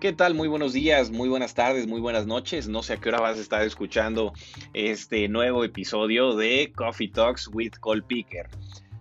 ¿Qué tal? Muy buenos días, muy buenas tardes, muy buenas noches. No sé a qué hora vas a estar escuchando este nuevo episodio de Coffee Talks with Cole Picker.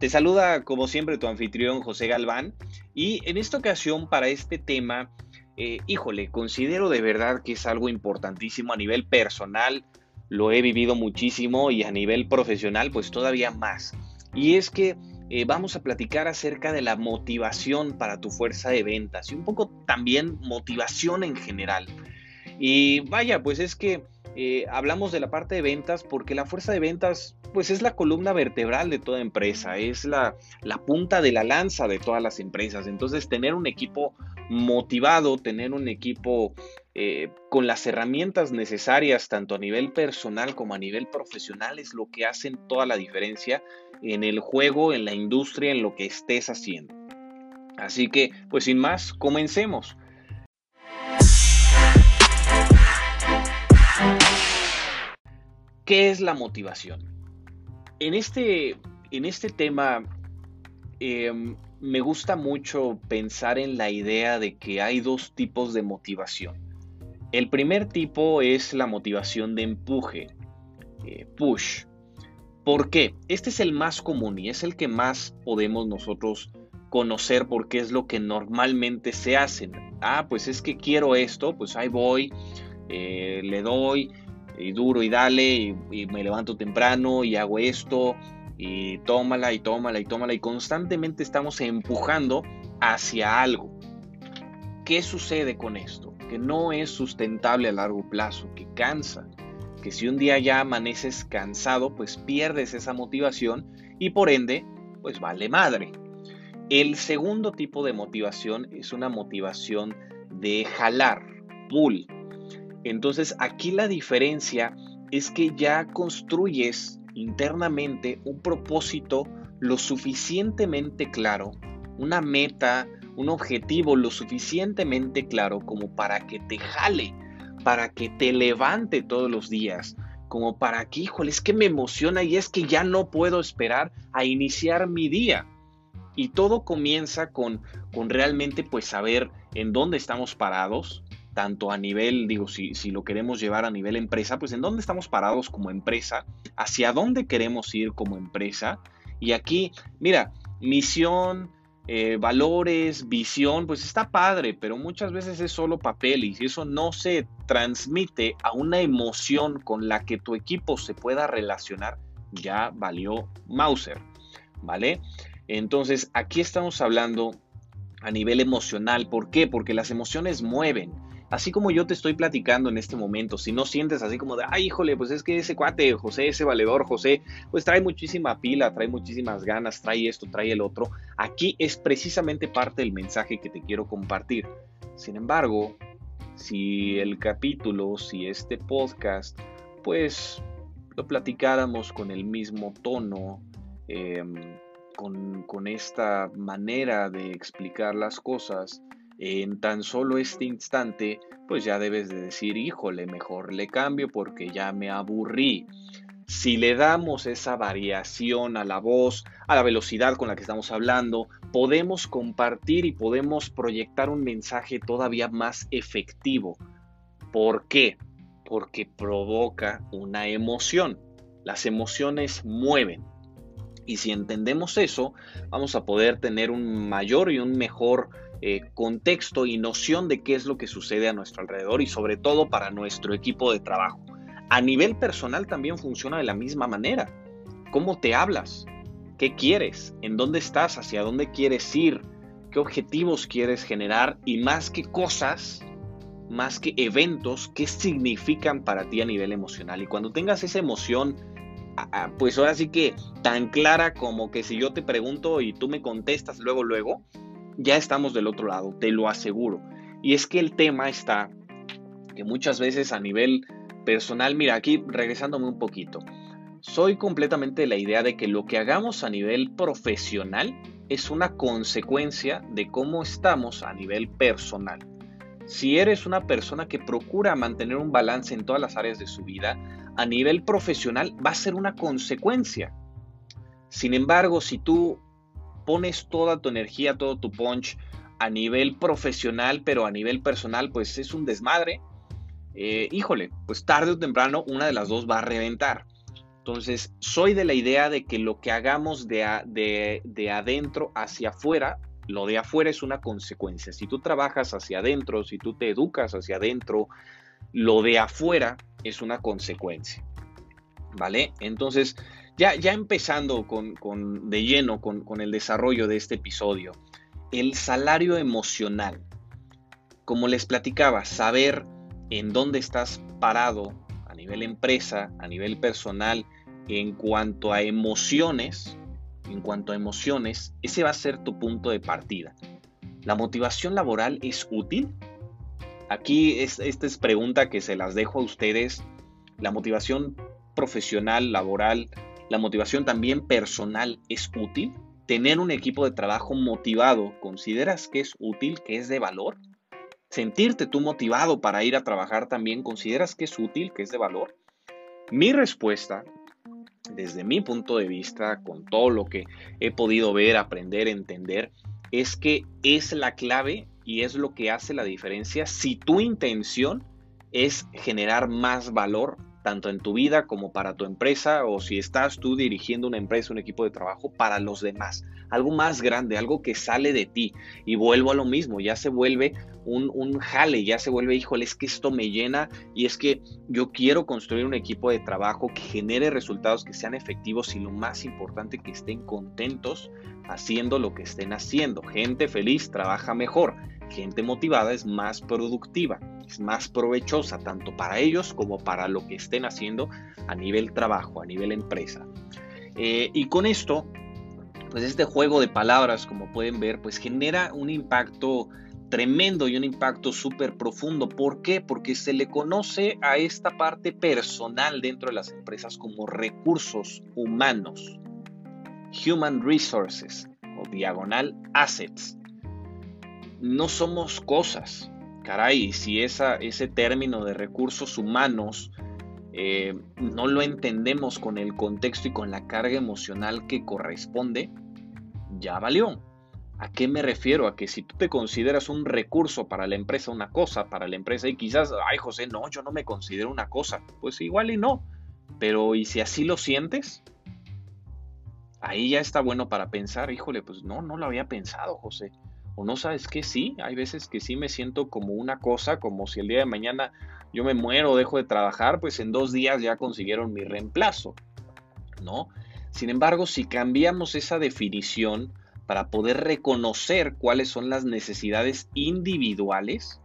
Te saluda como siempre tu anfitrión José Galván y en esta ocasión para este tema, eh, híjole, considero de verdad que es algo importantísimo a nivel personal, lo he vivido muchísimo y a nivel profesional pues todavía más. Y es que eh, vamos a platicar acerca de la motivación para tu fuerza de ventas y un poco también motivación en general. Y vaya, pues es que eh, hablamos de la parte de ventas porque la fuerza de ventas pues es la columna vertebral de toda empresa, es la, la punta de la lanza de todas las empresas. Entonces tener un equipo motivado, tener un equipo eh, con las herramientas necesarias, tanto a nivel personal como a nivel profesional, es lo que hacen toda la diferencia en el juego, en la industria, en lo que estés haciendo. Así que, pues sin más, comencemos. ¿Qué es la motivación? En este, en este tema em, me gusta mucho pensar en la idea de que hay dos tipos de motivación. El primer tipo es la motivación de empuje, eh, push. ¿Por qué? Este es el más común y es el que más podemos nosotros conocer porque es lo que normalmente se hace. Ah, pues es que quiero esto, pues ahí voy, eh, le doy y duro y dale y me levanto temprano y hago esto y tómala y tómala y tómala y constantemente estamos empujando hacia algo. ¿Qué sucede con esto? Que no es sustentable a largo plazo, que cansa, que si un día ya amaneces cansado, pues pierdes esa motivación y por ende, pues vale madre. El segundo tipo de motivación es una motivación de jalar, pull. Entonces aquí la diferencia es que ya construyes internamente un propósito lo suficientemente claro, una meta, un objetivo lo suficientemente claro como para que te jale, para que te levante todos los días, como para que, híjole, es que me emociona y es que ya no puedo esperar a iniciar mi día. Y todo comienza con, con realmente pues saber en dónde estamos parados, tanto a nivel, digo, si, si, lo queremos llevar a nivel empresa, pues en dónde estamos parados como empresa, hacia dónde queremos ir como empresa. Y aquí, mira, misión, eh, valores, visión, pues está padre, pero muchas veces es solo papel y si eso no se transmite a una emoción con la que tu equipo se pueda relacionar, ya valió Mauser, ¿vale? Entonces, aquí estamos hablando a nivel emocional. ¿Por qué? Porque las emociones mueven. Así como yo te estoy platicando en este momento, si no sientes así como de, ay, híjole, pues es que ese cuate, José, ese valedor, José, pues trae muchísima pila, trae muchísimas ganas, trae esto, trae el otro, aquí es precisamente parte del mensaje que te quiero compartir. Sin embargo, si el capítulo, si este podcast, pues lo platicáramos con el mismo tono, em, con, con esta manera de explicar las cosas, en tan solo este instante, pues ya debes de decir, híjole, mejor le cambio porque ya me aburrí. Si le damos esa variación a la voz, a la velocidad con la que estamos hablando, podemos compartir y podemos proyectar un mensaje todavía más efectivo. ¿Por qué? Porque provoca una emoción. Las emociones mueven. Y si entendemos eso, vamos a poder tener un mayor y un mejor eh, contexto y noción de qué es lo que sucede a nuestro alrededor y sobre todo para nuestro equipo de trabajo. A nivel personal también funciona de la misma manera. ¿Cómo te hablas? ¿Qué quieres? ¿En dónde estás? ¿Hacia dónde quieres ir? ¿Qué objetivos quieres generar? Y más que cosas, más que eventos, ¿qué significan para ti a nivel emocional? Y cuando tengas esa emoción, pues ahora sí que tan clara como que si yo te pregunto y tú me contestas luego, luego, ya estamos del otro lado, te lo aseguro. Y es que el tema está que muchas veces a nivel personal, mira, aquí regresándome un poquito, soy completamente de la idea de que lo que hagamos a nivel profesional es una consecuencia de cómo estamos a nivel personal. Si eres una persona que procura mantener un balance en todas las áreas de su vida, a nivel profesional va a ser una consecuencia. Sin embargo, si tú pones toda tu energía, todo tu punch a nivel profesional, pero a nivel personal, pues es un desmadre. Eh, híjole, pues tarde o temprano una de las dos va a reventar. Entonces, soy de la idea de que lo que hagamos de, de, adentro hacia afuera, lo de afuera es una consecuencia. Si tú trabajas hacia adentro, si tú te educas hacia adentro, lo de afuera es una consecuencia. ¿Vale? Entonces, ya, ya empezando con, de lleno con, con el desarrollo de este episodio, el salario emocional. Como les platicaba, saber en dónde estás parado a nivel empresa, a nivel personal, en cuanto a emociones, en cuanto a emociones, ese va a ser tu punto de partida. ¿La motivación laboral es útil? Aquí esta es pregunta que se las dejo a ustedes. ¿La motivación profesional, laboral, la motivación también personal es útil? ¿Tener un equipo de trabajo motivado, consideras que es útil, que es de valor? ¿Sentirte tú motivado para ir a trabajar también, consideras que es útil, que es de valor? Mi respuesta desde mi punto de vista, con todo lo que he podido ver, aprender, entender, es que es la clave y es lo que hace la diferencia si tu intención es generar más valor tanto en tu vida como para tu empresa o si estás tú dirigiendo una empresa, un equipo de trabajo para los demás. Algo más grande, algo que sale de ti. Y vuelvo a lo mismo, ya se vuelve un, un jale, ya se vuelve, híjole, es que esto me llena y es que yo quiero construir un equipo de trabajo que genere resultados que sean efectivos y lo más importante, que estén contentos haciendo lo que estén haciendo. Gente feliz trabaja mejor, gente motivada es más productiva es más provechosa tanto para ellos como para lo que estén haciendo a nivel trabajo, a nivel empresa. Eh, y con esto, pues este juego de palabras, como pueden ver, pues genera un impacto tremendo y un impacto súper profundo. ¿Por qué? Porque se le conoce a esta parte personal dentro de las empresas como recursos humanos, human resources o diagonal assets. No somos cosas, caray, si esa, ese término de recursos humanos eh, no lo entendemos con el contexto y con la carga emocional que corresponde, ya valió. ¿A qué me refiero? A que si tú te consideras un recurso para la empresa, una cosa para la empresa, y quizás, ay José, no, yo no me considero una cosa, pues igual y no. Pero ¿y si así lo sientes? Ahí ya está bueno para pensar, híjole, pues no, no lo había pensado, José o no sabes que sí, hay veces que sí me siento como una cosa, como si el día de mañana yo me muero dejo de trabajar, pues en dos días ya consiguieron mi reemplazo, ¿no? Sin embargo, si cambiamos esa definición para poder reconocer cuáles son las necesidades individuales,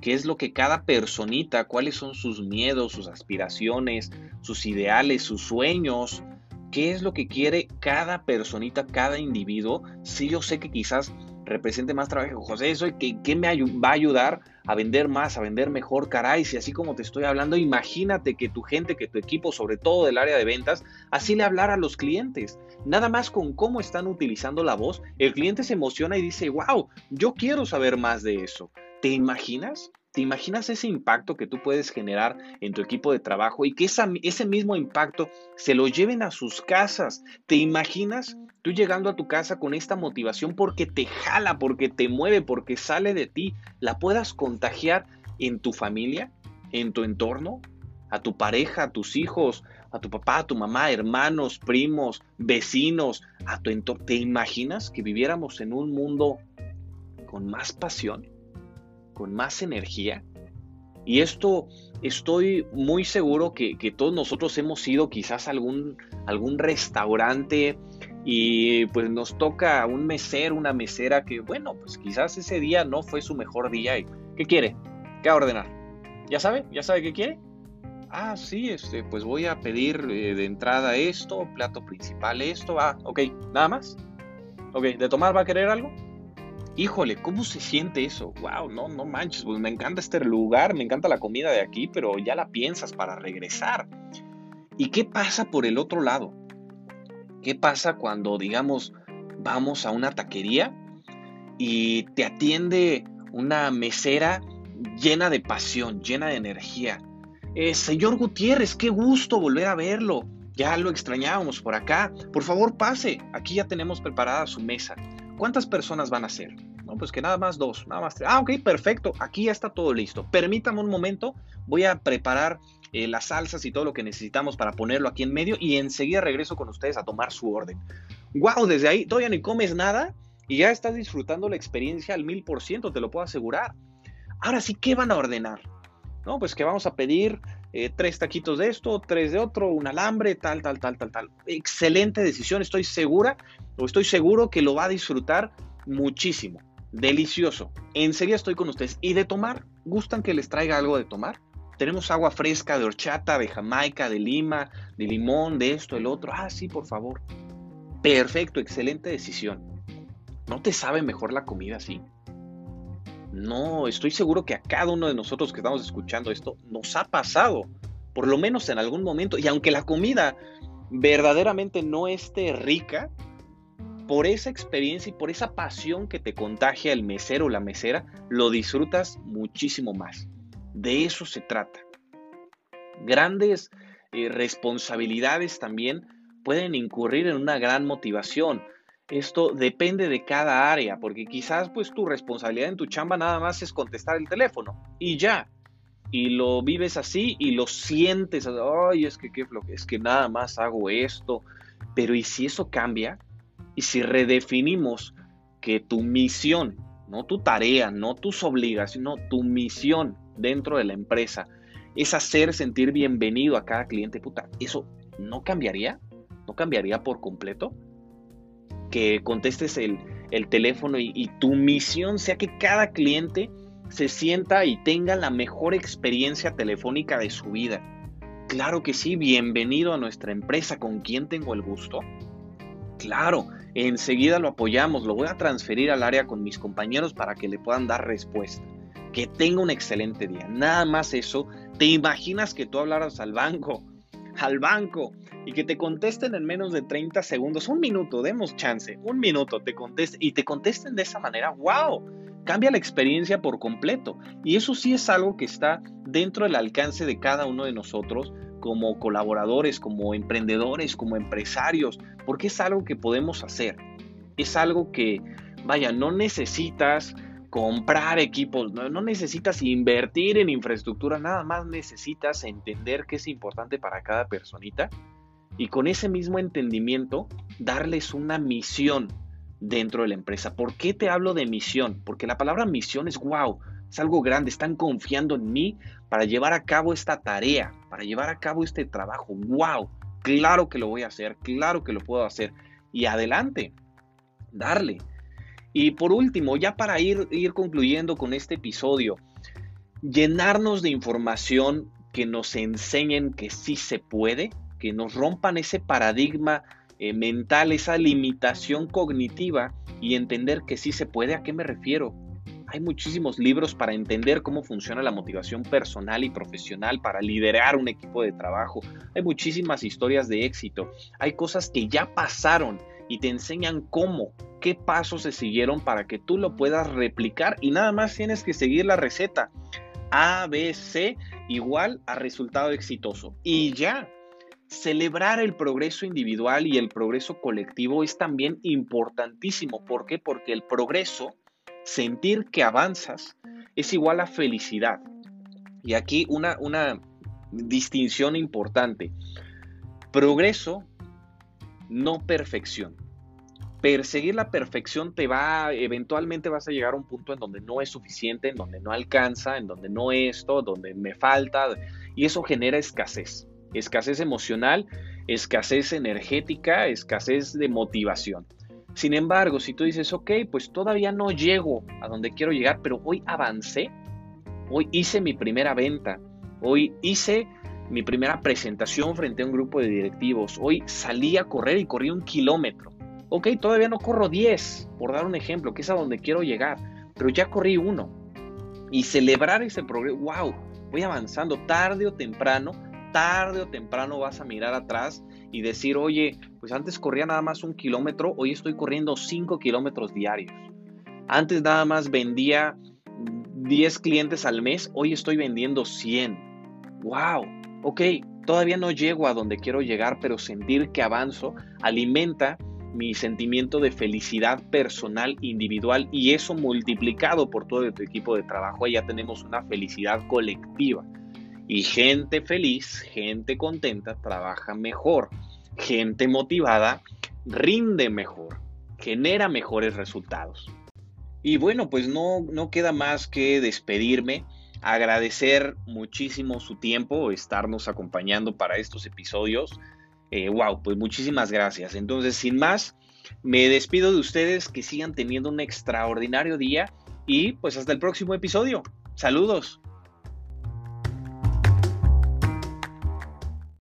qué es lo que cada personita, cuáles son sus miedos, sus aspiraciones, sus ideales, sus sueños, qué es lo que quiere cada personita, cada individuo, si yo sé que quizás represente más trabajo. José, eso que, que me va a ayudar a vender más, a vender mejor, caray, si así como te estoy hablando, imagínate que tu gente, que tu equipo, sobre todo del área de ventas, así le hablara a los clientes. Nada más con cómo están utilizando la voz, el cliente se emociona y dice, wow, yo quiero saber más de eso. ¿Te imaginas? ¿Te imaginas ese impacto que tú puedes generar en tu equipo de trabajo y que ese mismo impacto se lo lleven a sus casas? ¿Te imaginas tú llegando a tu casa con esta motivación porque te jala, porque te mueve, porque sale de ti? ¿La puedas contagiar en tu familia, en tu entorno? a tu pareja, a tus hijos, a tu papá, a tu mamá, hermanos, primos, vecinos, a tu entorno. ¿Te imaginas que viviéramos en un mundo con más pasión? Con más energía. Y esto estoy muy seguro que, todos nosotros hemos ido quizás a algún, algún restaurante y pues nos toca un mesero, una mesera que bueno, pues quizás ese día no fue su mejor día. ¿Qué quiere? ¿Qué va a ordenar? ¿Ya sabe? ¿Ya sabe qué quiere? Ah, sí, este, pues voy a pedir eh, de entrada esto, plato principal esto, ah, ok, nada más. Ok, ¿de tomar va a querer algo? Híjole, ¿cómo se siente eso? Wow, no, no manches, pues me encanta este lugar, me encanta la comida de aquí, pero ya la piensas para regresar. ¿Y qué pasa por el otro lado? ¿Qué pasa cuando, digamos, vamos a una taquería y te atiende una mesera llena de pasión, llena de energía? Eh, señor Gutiérrez, qué gusto volver a verlo. Ya lo extrañábamos por acá. Por favor, pase. Aquí ya tenemos preparada su mesa. ¿Cuántas personas van a ser? No, pues que nada más dos, nada más tres. Ah, ok, perfecto. Aquí ya está todo listo. Permítame un momento. Voy a preparar eh, las salsas y todo lo que necesitamos para ponerlo aquí en medio y enseguida regreso con ustedes a tomar su orden. Wow, desde ahí todavía ni comes nada y ya estás disfrutando la experiencia al mil por ciento, te lo puedo asegurar. Ahora sí, ¿qué van a ordenar? No, pues que vamos a pedir eh, tres taquitos de esto, tres de otro, un alambre, tal, tal, tal, tal, tal. Excelente decisión, estoy segura o estoy seguro que lo va a disfrutar muchísimo. Delicioso. Enseguida estoy con ustedes. ¿Y de tomar? ¿Gustan que les traiga algo de tomar? Tenemos agua fresca de horchata, de Jamaica, de Lima, de limón, de esto, el otro. Ah, sí, por favor. Perfecto, excelente decisión. ¿No te sabe mejor la comida así? No, estoy seguro que a cada uno de nosotros que estamos escuchando esto nos ha pasado, por lo menos en algún momento. Y aunque la comida verdaderamente no esté rica, por esa experiencia y por esa pasión que te contagia el mesero o la mesera, lo disfrutas muchísimo más. De eso se trata. Grandes eh, responsabilidades también pueden incurrir en una gran motivación. Esto depende de cada área, porque quizás pues tu responsabilidad en tu chamba nada más es contestar el teléfono y ya. Y lo vives así y lo sientes, ay, es que qué es que nada más hago esto. Pero ¿y si eso cambia? ¿Y si redefinimos que tu misión, no tu tarea, no tus obligaciones, no tu misión dentro de la empresa es hacer sentir bienvenido a cada cliente, puta, ¿eso no cambiaría? ¿No cambiaría por completo? Que contestes el, teléfono y, y, tu misión sea que cada cliente se sienta y tenga la mejor experiencia telefónica de su vida. Claro que sí, bienvenido a nuestra empresa, ¿con quién tengo el gusto? Claro, enseguida lo apoyamos, lo voy a transferir al área con mis compañeros para que le puedan dar respuesta. Que tenga un excelente día. Nada más eso, ¿te imaginas que tú hablaras al banco? Al banco y que te contesten en menos de 30 segundos, un minuto, demos chance, un minuto, te contesten y te contesten de esa manera, wow, cambia la experiencia por completo. Y eso sí es algo que está dentro del alcance de cada uno de nosotros como colaboradores, como emprendedores, como empresarios, porque es algo que podemos hacer. Es algo que, vaya, no necesitas comprar equipos, no, no, necesitas invertir en infraestructura, nada más necesitas entender qué es importante para cada personita y con ese mismo entendimiento darles una misión dentro de la empresa. ¿Por qué te hablo de misión? Porque la palabra misión es wow, es algo grande, están confiando en mí para llevar a cabo esta tarea, para llevar a cabo este trabajo. Wow, claro que lo voy a hacer, claro que lo puedo hacer. Y adelante, darle. Y por último, ya para ir, ir concluyendo con este episodio, llenarnos de información que nos enseñen que sí se puede, que nos rompan ese paradigma eh, mental, esa limitación cognitiva y entender que sí se puede. ¿A qué me refiero? Hay muchísimos libros para entender cómo funciona la motivación personal y profesional, para liderar un equipo de trabajo. Hay muchísimas historias de éxito. Hay cosas que ya pasaron y te enseñan cómo, qué pasos se siguieron para que tú lo puedas replicar y nada más tienes que seguir la receta. A, B, C igual a resultado exitoso. Y ya, celebrar el progreso individual y el progreso colectivo es también importantísimo. ¿Por qué? Porque el progreso, sentir que avanzas, es igual a felicidad. Y aquí una, una distinción importante. Progreso, no perfección. Perseguir la perfección te va, eventualmente vas a llegar a un punto en donde no es suficiente, en donde no alcanza, en donde no esto, donde me falta, y eso genera escasez escasez emocional, escasez energética, escasez de motivación. Sin embargo, si tú dices, ok, pues todavía no llego a donde quiero llegar, pero hoy avancé, hoy hice mi primera venta, hoy hice mi primera presentación frente a un grupo de directivos, hoy salí a correr y corrí un kilómetro. Ok, todavía no corro 10, por dar un ejemplo, que es a donde quiero llegar, pero ya corrí uno. Y celebrar ese progreso, wow, voy avanzando tarde o temprano, tarde o temprano vas a mirar atrás y decir, oye, pues antes corría nada más un kilómetro, hoy estoy corriendo 5 kilómetros diarios. Antes nada más vendía 10 clientes al mes, hoy estoy vendiendo 100. ¡Wow! Ok, todavía no llego a donde quiero llegar, pero sentir que avanzo alimenta mi sentimiento de felicidad personal individual y eso multiplicado por todo tu equipo de trabajo, ya tenemos una felicidad colectiva. Y gente feliz, gente contenta, trabaja mejor. Gente motivada, rinde mejor, genera mejores resultados. Y bueno, pues no, no queda más que despedirme, agradecer muchísimo su tiempo, estarnos acompañando para estos episodios wow, eh, pues muchísimas gracias. Entonces, sin más, me despido de ustedes, que sigan teniendo un extraordinario día y pues hasta el próximo episodio. Saludos.